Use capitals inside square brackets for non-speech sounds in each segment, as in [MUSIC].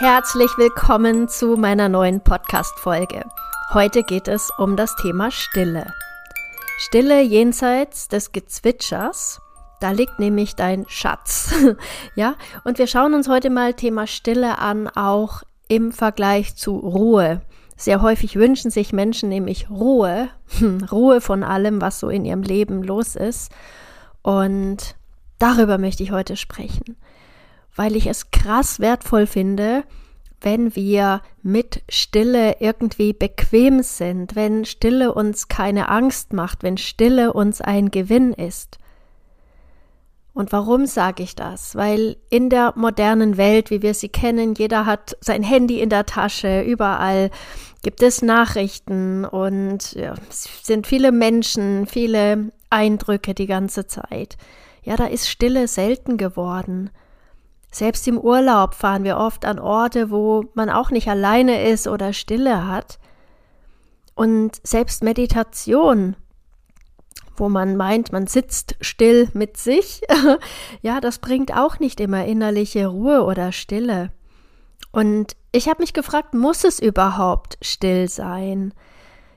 Herzlich willkommen zu meiner neuen Podcast-Folge. Heute geht es um das Thema Stille. Stille jenseits des Gezwitschers. Da liegt nämlich dein Schatz. [LAUGHS] ja, und wir schauen uns heute mal Thema Stille an, auch im Vergleich zu Ruhe. Sehr häufig wünschen sich Menschen nämlich Ruhe, [LAUGHS] Ruhe von allem, was so in ihrem Leben los ist. Und darüber möchte ich heute sprechen, weil ich es krass wertvoll finde, wenn wir mit Stille irgendwie bequem sind, wenn Stille uns keine Angst macht, wenn Stille uns ein Gewinn ist. Und warum sage ich das? Weil in der modernen Welt, wie wir sie kennen, jeder hat sein Handy in der Tasche, überall gibt es Nachrichten und ja, es sind viele Menschen, viele Eindrücke die ganze Zeit. Ja, da ist Stille selten geworden. Selbst im Urlaub fahren wir oft an Orte, wo man auch nicht alleine ist oder Stille hat. Und selbst Meditation, wo man meint, man sitzt still mit sich, [LAUGHS] ja, das bringt auch nicht immer innerliche Ruhe oder Stille. Und ich habe mich gefragt, muss es überhaupt still sein?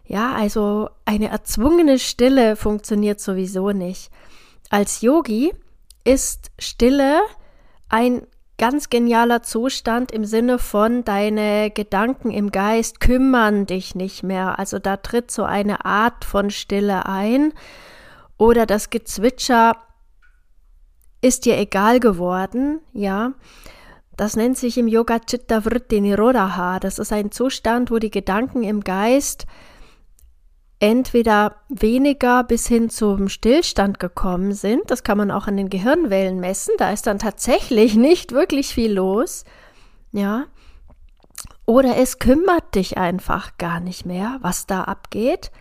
Ja, also eine erzwungene Stille funktioniert sowieso nicht. Als Yogi ist Stille ein ganz genialer Zustand im Sinne von deine Gedanken im Geist kümmern dich nicht mehr. Also da tritt so eine Art von Stille ein oder das Gezwitscher ist dir egal geworden, ja. Das nennt sich im Yoga Chitta Vritti Nirodha. Das ist ein Zustand, wo die Gedanken im Geist entweder weniger bis hin zum Stillstand gekommen sind. Das kann man auch an den Gehirnwellen messen. Da ist dann tatsächlich [LAUGHS] nicht wirklich viel los. Ja. Oder es kümmert dich einfach gar nicht mehr, was da abgeht.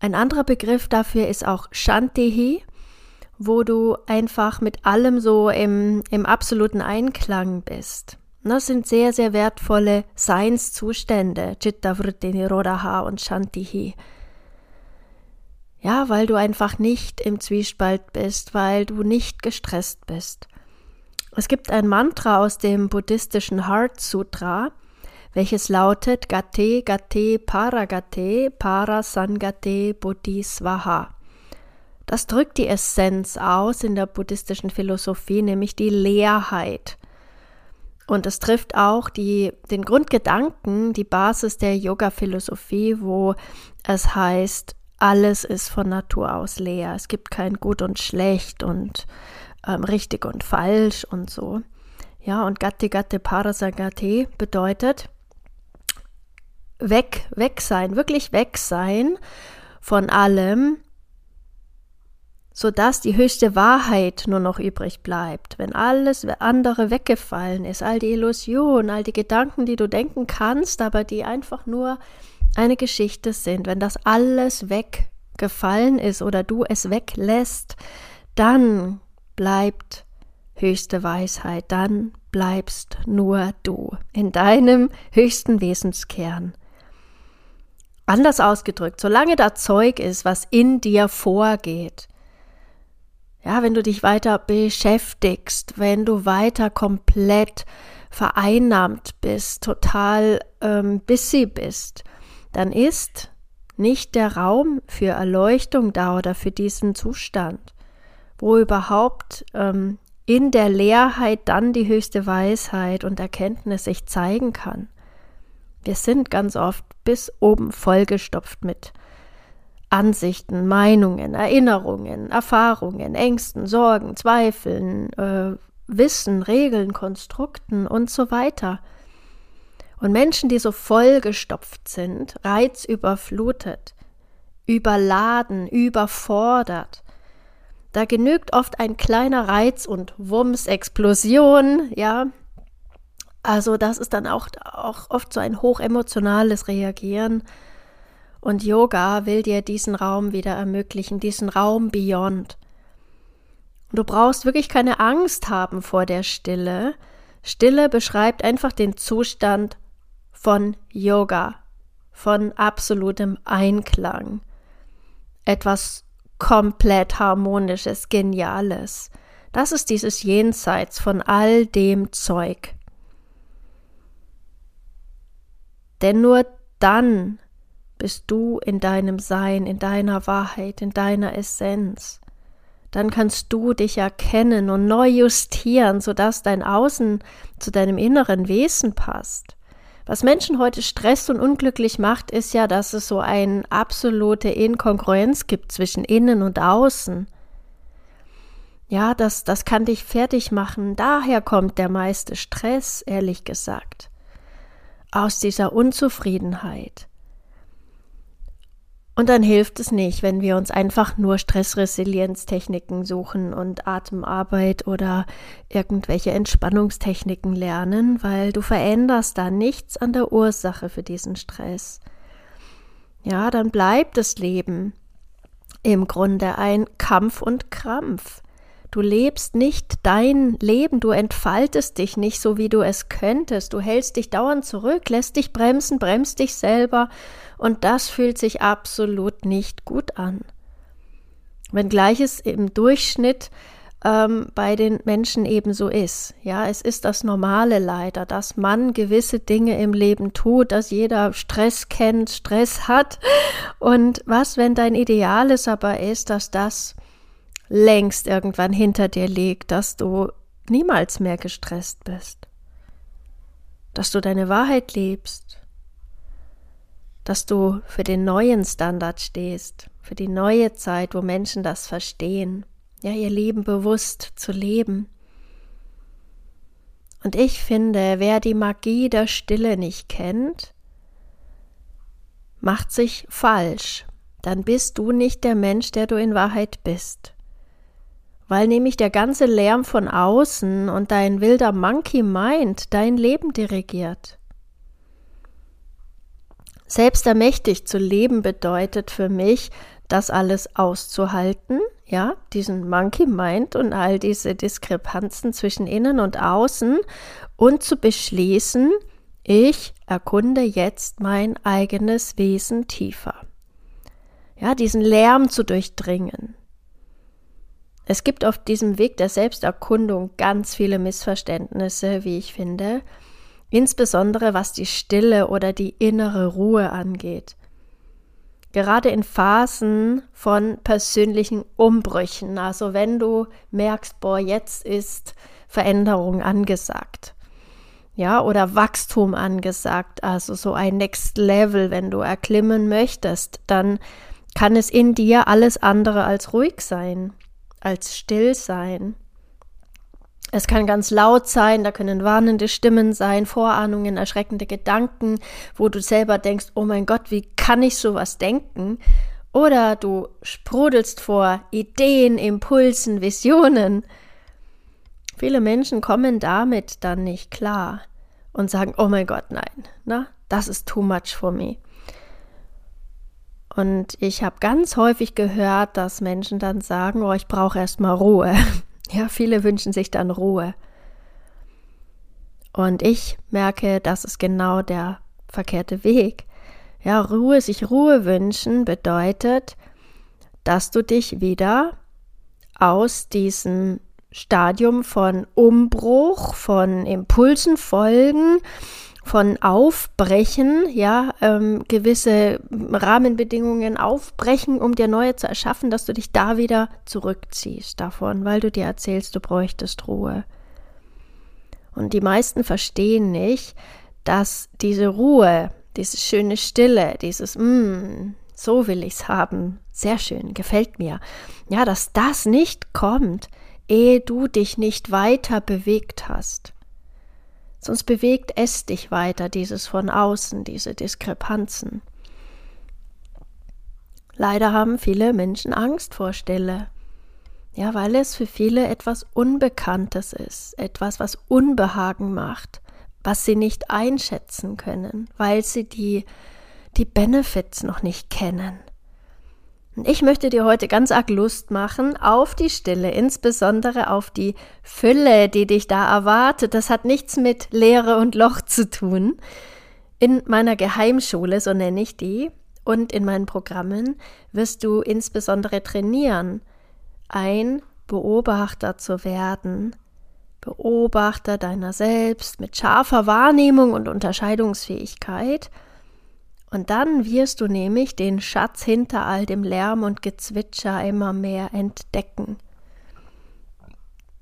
Ein anderer Begriff dafür ist auch Shantihi wo du einfach mit allem so im, im absoluten Einklang bist. Das sind sehr, sehr wertvolle Seinszustände, Chitta Vritti Nirodha und Shantihi. Ja, weil du einfach nicht im Zwiespalt bist, weil du nicht gestresst bist. Es gibt ein Mantra aus dem buddhistischen Heart Sutra, welches lautet Gate Gate Paragate Parasangate Bodhisvaha. Das drückt die Essenz aus in der buddhistischen Philosophie, nämlich die Leerheit. Und es trifft auch die, den Grundgedanken, die Basis der Yoga-Philosophie, wo es heißt, alles ist von Natur aus leer. Es gibt kein Gut und Schlecht und ähm, richtig und falsch und so. Ja, und Gati Gate Parasagate bedeutet weg, weg sein, wirklich weg sein von allem, sodass die höchste Wahrheit nur noch übrig bleibt. Wenn alles andere weggefallen ist, all die Illusionen, all die Gedanken, die du denken kannst, aber die einfach nur eine Geschichte sind, wenn das alles weggefallen ist oder du es weglässt, dann bleibt höchste Weisheit, dann bleibst nur du in deinem höchsten Wesenskern. Anders ausgedrückt, solange da Zeug ist, was in dir vorgeht, ja, wenn du dich weiter beschäftigst, wenn du weiter komplett vereinnahmt bist, total ähm, busy bist, dann ist nicht der Raum für Erleuchtung da oder für diesen Zustand, wo überhaupt ähm, in der Leerheit dann die höchste Weisheit und Erkenntnis sich zeigen kann. Wir sind ganz oft bis oben vollgestopft mit Ansichten, Meinungen, Erinnerungen, Erfahrungen, Ängsten, Sorgen, Zweifeln, äh, Wissen, Regeln, Konstrukten und so weiter. Und Menschen, die so vollgestopft sind, reizüberflutet, überladen, überfordert, da genügt oft ein kleiner Reiz und Wumms, Explosion, ja. Also das ist dann auch, auch oft so ein hochemotionales Reagieren und Yoga will dir diesen Raum wieder ermöglichen, diesen Raum beyond. Du brauchst wirklich keine Angst haben vor der Stille. Stille beschreibt einfach den Zustand von Yoga, von absolutem Einklang. Etwas komplett harmonisches, geniales. Das ist dieses Jenseits von all dem Zeug. Denn nur dann bist du in deinem Sein, in deiner Wahrheit, in deiner Essenz. Dann kannst du dich erkennen und neu justieren, sodass dein Außen zu deinem inneren Wesen passt. Was Menschen heute stresst und unglücklich macht, ist ja, dass es so eine absolute Inkongruenz gibt zwischen innen und außen. Ja, das, das kann dich fertig machen. Daher kommt der meiste Stress, ehrlich gesagt. Aus dieser Unzufriedenheit. Und dann hilft es nicht, wenn wir uns einfach nur Stressresilienztechniken suchen und Atemarbeit oder irgendwelche Entspannungstechniken lernen, weil du veränderst da nichts an der Ursache für diesen Stress. Ja, dann bleibt das Leben im Grunde ein Kampf und Krampf. Du lebst nicht dein Leben, du entfaltest dich nicht so, wie du es könntest. Du hältst dich dauernd zurück, lässt dich bremsen, bremst dich selber und das fühlt sich absolut nicht gut an. Wenngleich es im Durchschnitt ähm, bei den Menschen ebenso ist. Ja, es ist das Normale leider, dass man gewisse Dinge im Leben tut, dass jeder Stress kennt, Stress hat. Und was, wenn dein Ideal es aber ist, dass das längst irgendwann hinter dir liegt, dass du niemals mehr gestresst bist, dass du deine Wahrheit lebst, dass du für den neuen Standard stehst, für die neue Zeit, wo Menschen das verstehen, ja, ihr Leben bewusst zu leben. Und ich finde, wer die Magie der Stille nicht kennt, macht sich falsch. Dann bist du nicht der Mensch, der du in Wahrheit bist weil nämlich der ganze Lärm von außen und dein wilder Monkey Mind dein Leben dirigiert. Selbst ermächtigt zu leben bedeutet für mich, das alles auszuhalten, ja, diesen Monkey Mind und all diese Diskrepanzen zwischen innen und außen und zu beschließen, ich erkunde jetzt mein eigenes Wesen tiefer. Ja, diesen Lärm zu durchdringen, es gibt auf diesem Weg der Selbsterkundung ganz viele Missverständnisse, wie ich finde, insbesondere was die Stille oder die innere Ruhe angeht. Gerade in Phasen von persönlichen Umbrüchen, also wenn du merkst, boah, jetzt ist Veränderung angesagt. Ja, oder Wachstum angesagt, also so ein Next Level, wenn du erklimmen möchtest, dann kann es in dir alles andere als ruhig sein als still sein. Es kann ganz laut sein, da können warnende Stimmen sein, Vorahnungen, erschreckende Gedanken, wo du selber denkst, oh mein Gott, wie kann ich sowas denken? Oder du sprudelst vor Ideen, Impulsen, Visionen. Viele Menschen kommen damit dann nicht klar und sagen, oh mein Gott, nein, na, das ist too much for me. Und ich habe ganz häufig gehört, dass Menschen dann sagen, oh, ich brauche erstmal Ruhe. [LAUGHS] Ja, viele wünschen sich dann Ruhe. Und ich merke, das ist genau der verkehrte Weg. Ja, Ruhe, sich Ruhe wünschen bedeutet, dass du dich wieder aus diesem Stadium von Umbruch, von Impulsen folgen, von Aufbrechen, ja, ähm, gewisse Rahmenbedingungen aufbrechen, um dir neue zu erschaffen, dass du dich da wieder zurückziehst davon, weil du dir erzählst, du bräuchtest Ruhe. Und die meisten verstehen nicht, dass diese Ruhe, diese schöne Stille, dieses mm, so will ich's haben, sehr schön, gefällt mir, ja, dass das nicht kommt, ehe du dich nicht weiter bewegt hast. Sonst bewegt es dich weiter, dieses von außen, diese Diskrepanzen. Leider haben viele Menschen Angst vor Stille. Ja, weil es für viele etwas Unbekanntes ist, etwas, was Unbehagen macht, was sie nicht einschätzen können, weil sie die, die Benefits noch nicht kennen. Ich möchte dir heute ganz arg Lust machen auf die Stille, insbesondere auf die Fülle, die dich da erwartet. Das hat nichts mit Leere und Loch zu tun. In meiner Geheimschule, so nenne ich die, und in meinen Programmen wirst du insbesondere trainieren, ein Beobachter zu werden. Beobachter deiner selbst mit scharfer Wahrnehmung und Unterscheidungsfähigkeit – Und dann wirst du nämlich den Schatz hinter all dem Lärm und Gezwitscher immer mehr entdecken.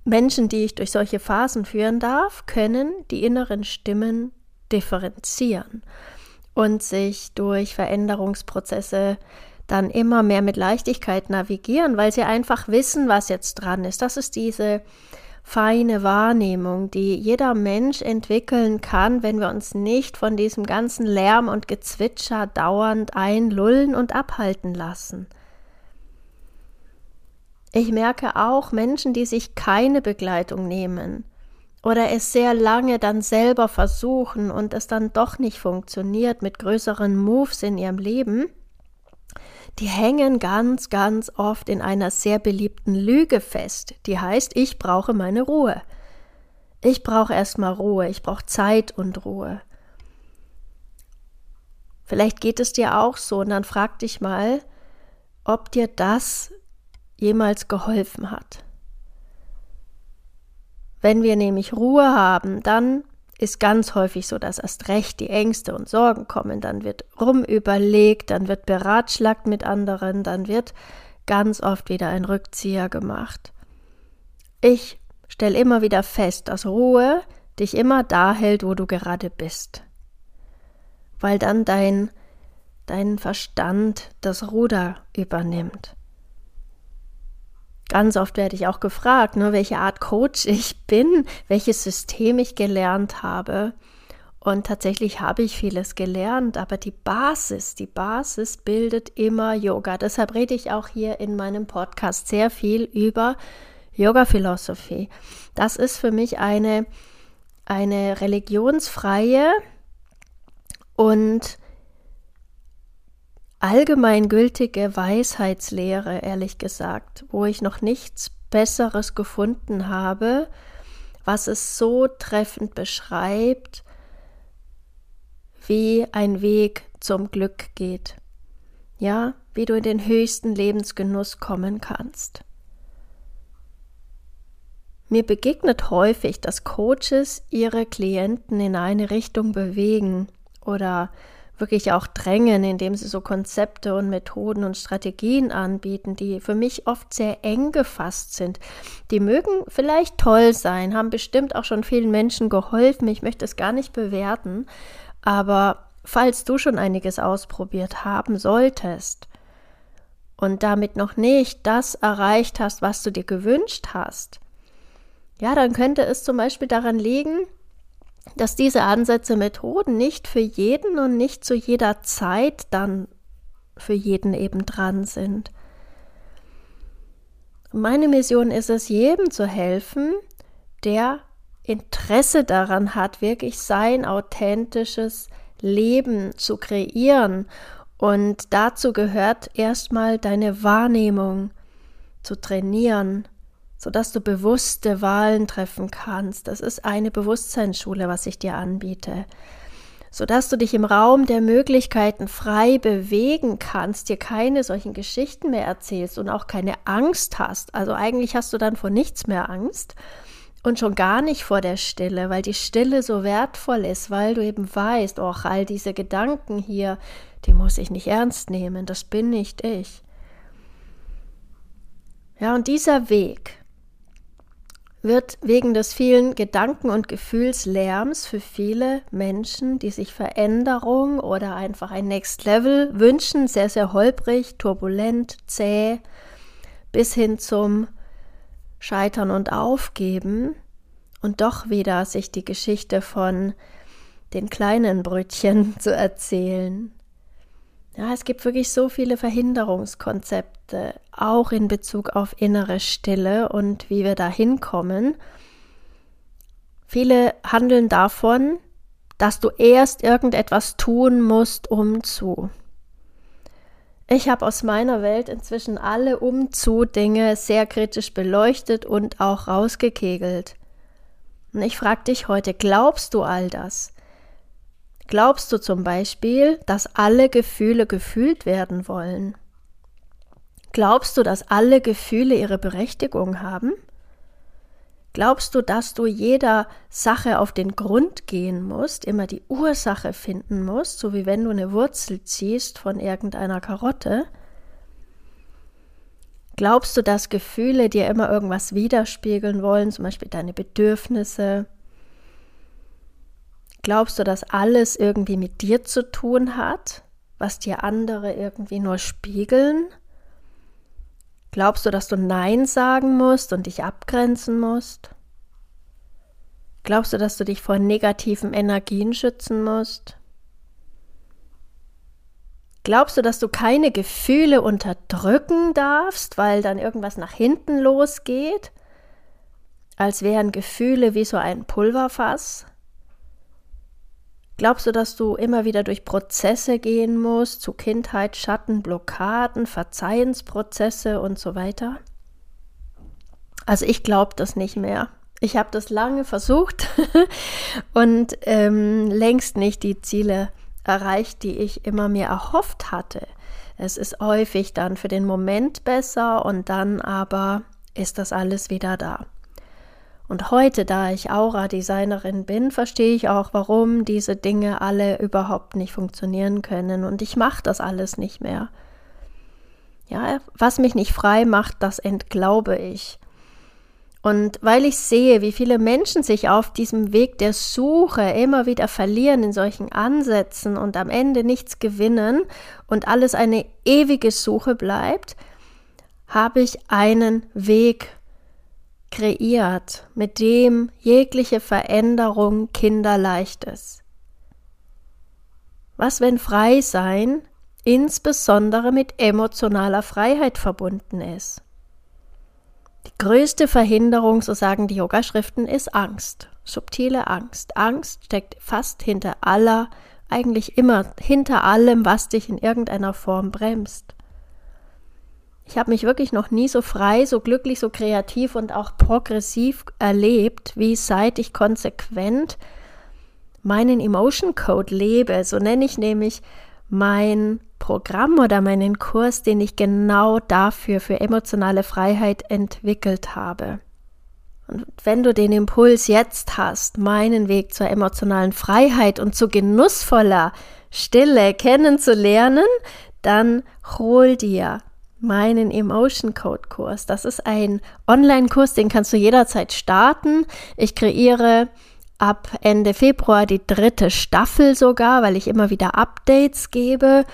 Menschen, die ich durch solche Phasen führen darf, können die inneren Stimmen differenzieren und sich durch Veränderungsprozesse dann immer mehr mit Leichtigkeit navigieren, weil sie einfach wissen, was jetzt dran ist. Das ist diese feine Wahrnehmung, die jeder Mensch entwickeln kann, wenn wir uns nicht von diesem ganzen Lärm und Gezwitscher dauernd einlullen und abhalten lassen. Ich merke auch Menschen, die sich keine Begleitung nehmen oder es sehr lange dann selber versuchen und es dann doch nicht funktioniert mit größeren Moves in ihrem Leben, die hängen ganz, ganz oft in einer sehr beliebten Lüge fest, die heißt, ich brauche meine Ruhe. Ich brauche erstmal Ruhe, ich brauche Zeit und Ruhe. Vielleicht geht es dir auch so und dann frag dich mal, ob dir das jemals geholfen hat. Wenn wir nämlich Ruhe haben, dann ist ganz häufig so, dass erst recht die Ängste und Sorgen kommen. Dann wird rumüberlegt, dann wird beratschlagt mit anderen, dann wird ganz oft wieder ein Rückzieher gemacht. Ich stelle immer wieder fest, dass Ruhe dich immer da hält, wo du gerade bist. Weil dann dein, dein Verstand das Ruder übernimmt. Ganz oft werde ich auch gefragt, ne, welche Art Coach ich bin, welches System ich gelernt habe. Und tatsächlich habe ich vieles gelernt, aber die Basis, die Basis bildet immer Yoga. Deshalb rede ich auch hier in meinem Podcast sehr viel über Yoga-Philosophie. Das ist für mich eine, eine religionsfreie und allgemeingültige Weisheitslehre, ehrlich gesagt, wo ich noch nichts Besseres gefunden habe, was es so treffend beschreibt, wie ein Weg zum Glück geht. Ja, wie du in den höchsten Lebensgenuss kommen kannst. Mir begegnet häufig, dass Coaches ihre Klienten in eine Richtung bewegen oder wirklich auch drängen, indem sie so Konzepte und Methoden und Strategien anbieten, die für mich oft sehr eng gefasst sind. Die mögen vielleicht toll sein, haben bestimmt auch schon vielen Menschen geholfen. Ich möchte es gar nicht bewerten, aber falls du schon einiges ausprobiert haben solltest und damit noch nicht das erreicht hast, was du dir gewünscht hast, ja, dann könnte es zum Beispiel daran liegen, dass diese Ansätze, Methoden nicht für jeden und nicht zu jeder Zeit dann für jeden eben dran sind. Meine Mission ist es, jedem zu helfen, der Interesse daran hat, wirklich sein authentisches Leben zu kreieren. Und dazu gehört erstmal deine Wahrnehmung zu trainieren, sodass du bewusste Wahlen treffen kannst. Das ist eine Bewusstseinsschule, was ich dir anbiete. Sodass du dich im Raum der Möglichkeiten frei bewegen kannst, dir keine solchen Geschichten mehr erzählst und auch keine Angst hast. Also eigentlich hast du dann vor nichts mehr Angst und schon gar nicht vor der Stille, weil die Stille so wertvoll ist, weil du eben weißt, auch all diese Gedanken hier, die muss ich nicht ernst nehmen, das bin nicht ich. Ja, und dieser Weg, wird wegen des vielen Gedanken- und Gefühlslärms für viele Menschen, die sich Veränderung oder einfach ein Next Level wünschen, sehr, sehr holprig, turbulent, zäh, bis hin zum Scheitern und Aufgeben und doch wieder sich die Geschichte von den kleinen Brötchen [LAUGHS] zu erzählen. Ja, es gibt wirklich so viele Verhinderungskonzepte, auch in Bezug auf innere Stille und wie wir da hinkommen. Viele handeln davon, dass du erst irgendetwas tun musst, um zu. Ich habe aus meiner Welt inzwischen alle Umzu-Dinge sehr kritisch beleuchtet und auch rausgekegelt. Und ich frage dich heute, glaubst du all das? Glaubst du zum Beispiel, dass alle Gefühle gefühlt werden wollen? Glaubst du, dass alle Gefühle ihre Berechtigung haben? Glaubst du, dass du jeder Sache auf den Grund gehen musst, immer die Ursache finden musst, so wie wenn du eine Wurzel ziehst von irgendeiner Karotte? Glaubst du, dass Gefühle dir immer irgendwas widerspiegeln wollen, zum Beispiel deine Bedürfnisse? Glaubst du, dass alles irgendwie mit dir zu tun hat, was dir andere irgendwie nur spiegeln? Glaubst du, dass du Nein sagen musst und dich abgrenzen musst? Glaubst du, dass du dich vor negativen Energien schützen musst? Glaubst du, dass du keine Gefühle unterdrücken darfst, weil dann irgendwas nach hinten losgeht? Als wären Gefühle wie so ein Pulverfass? Glaubst du, dass du immer wieder durch Prozesse gehen musst, zu Kindheit, Schatten, Blockaden, Verzeihensprozesse und so weiter? Also ich glaube das nicht mehr. Ich habe das lange versucht [LAUGHS] und ähm, längst nicht die Ziele erreicht, die ich immer mir erhofft hatte. Es ist häufig dann für den Moment besser und dann aber ist das alles wieder da. Und heute, da ich Aura-Designerin bin, verstehe ich auch, warum diese Dinge alle überhaupt nicht funktionieren können. Und ich mache das alles nicht mehr. Ja, was mich nicht frei macht, das entglaube ich. Und weil ich sehe, wie viele Menschen sich auf diesem Weg der Suche immer wieder verlieren in solchen Ansätzen und am Ende nichts gewinnen und alles eine ewige Suche bleibt, habe ich einen Weg kreiert, mit dem jegliche Veränderung kinderleicht ist. Was, wenn Freisein insbesondere mit emotionaler Freiheit verbunden ist? Die größte Verhinderung, so sagen die Yogaschriften, ist Angst, subtile Angst. Angst steckt fast hinter aller, eigentlich immer hinter allem, was dich in irgendeiner Form bremst. Ich habe mich wirklich noch nie so frei, so glücklich, so kreativ und auch progressiv erlebt, wie seit ich konsequent meinen Emotion Code lebe. So nenne ich nämlich mein Programm oder meinen Kurs, den ich genau dafür, für emotionale Freiheit entwickelt habe. Und wenn du den Impuls jetzt hast, meinen Weg zur emotionalen Freiheit und zu genussvoller Stille kennenzulernen, dann hol dir meinen Emotion Code Kurs. Das ist ein Online-Kurs, den kannst du jederzeit starten. Ich kreiere ab Ende Februar die dritte Staffel sogar, weil ich immer wieder Updates gebe.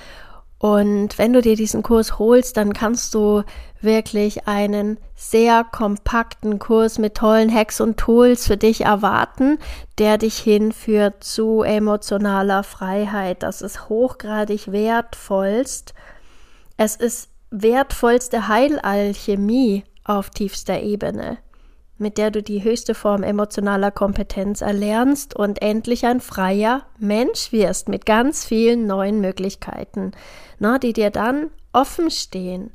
Und wenn du dir diesen Kurs holst, dann kannst du wirklich einen sehr kompakten Kurs mit tollen Hacks und Tools für dich erwarten, der dich hinführt zu emotionaler Freiheit. Das ist hochgradig wertvollst. Es ist wertvollste Heilalchemie auf tiefster Ebene, mit der du die höchste Form emotionaler Kompetenz erlernst und endlich ein freier Mensch wirst mit ganz vielen neuen Möglichkeiten, na, die dir dann offen stehen.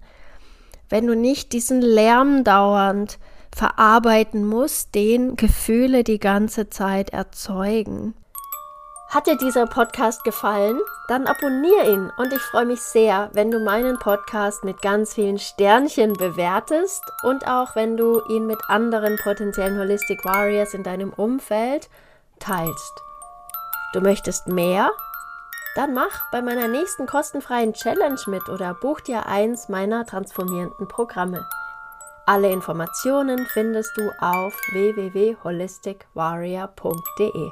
Wenn du nicht diesen Lärm dauernd verarbeiten musst, den Gefühle die ganze Zeit erzeugen. Hat dir dieser Podcast gefallen? Dann abonniere ihn und ich freue mich sehr, wenn du meinen Podcast mit ganz vielen Sternchen bewertest und auch wenn du ihn mit anderen potenziellen Holistic Warriors in deinem Umfeld teilst. Du möchtest mehr? Dann mach bei meiner nächsten kostenfreien Challenge mit oder buch dir eins meiner transformierenden Programme. Alle Informationen findest du auf www.holisticwarrior.de.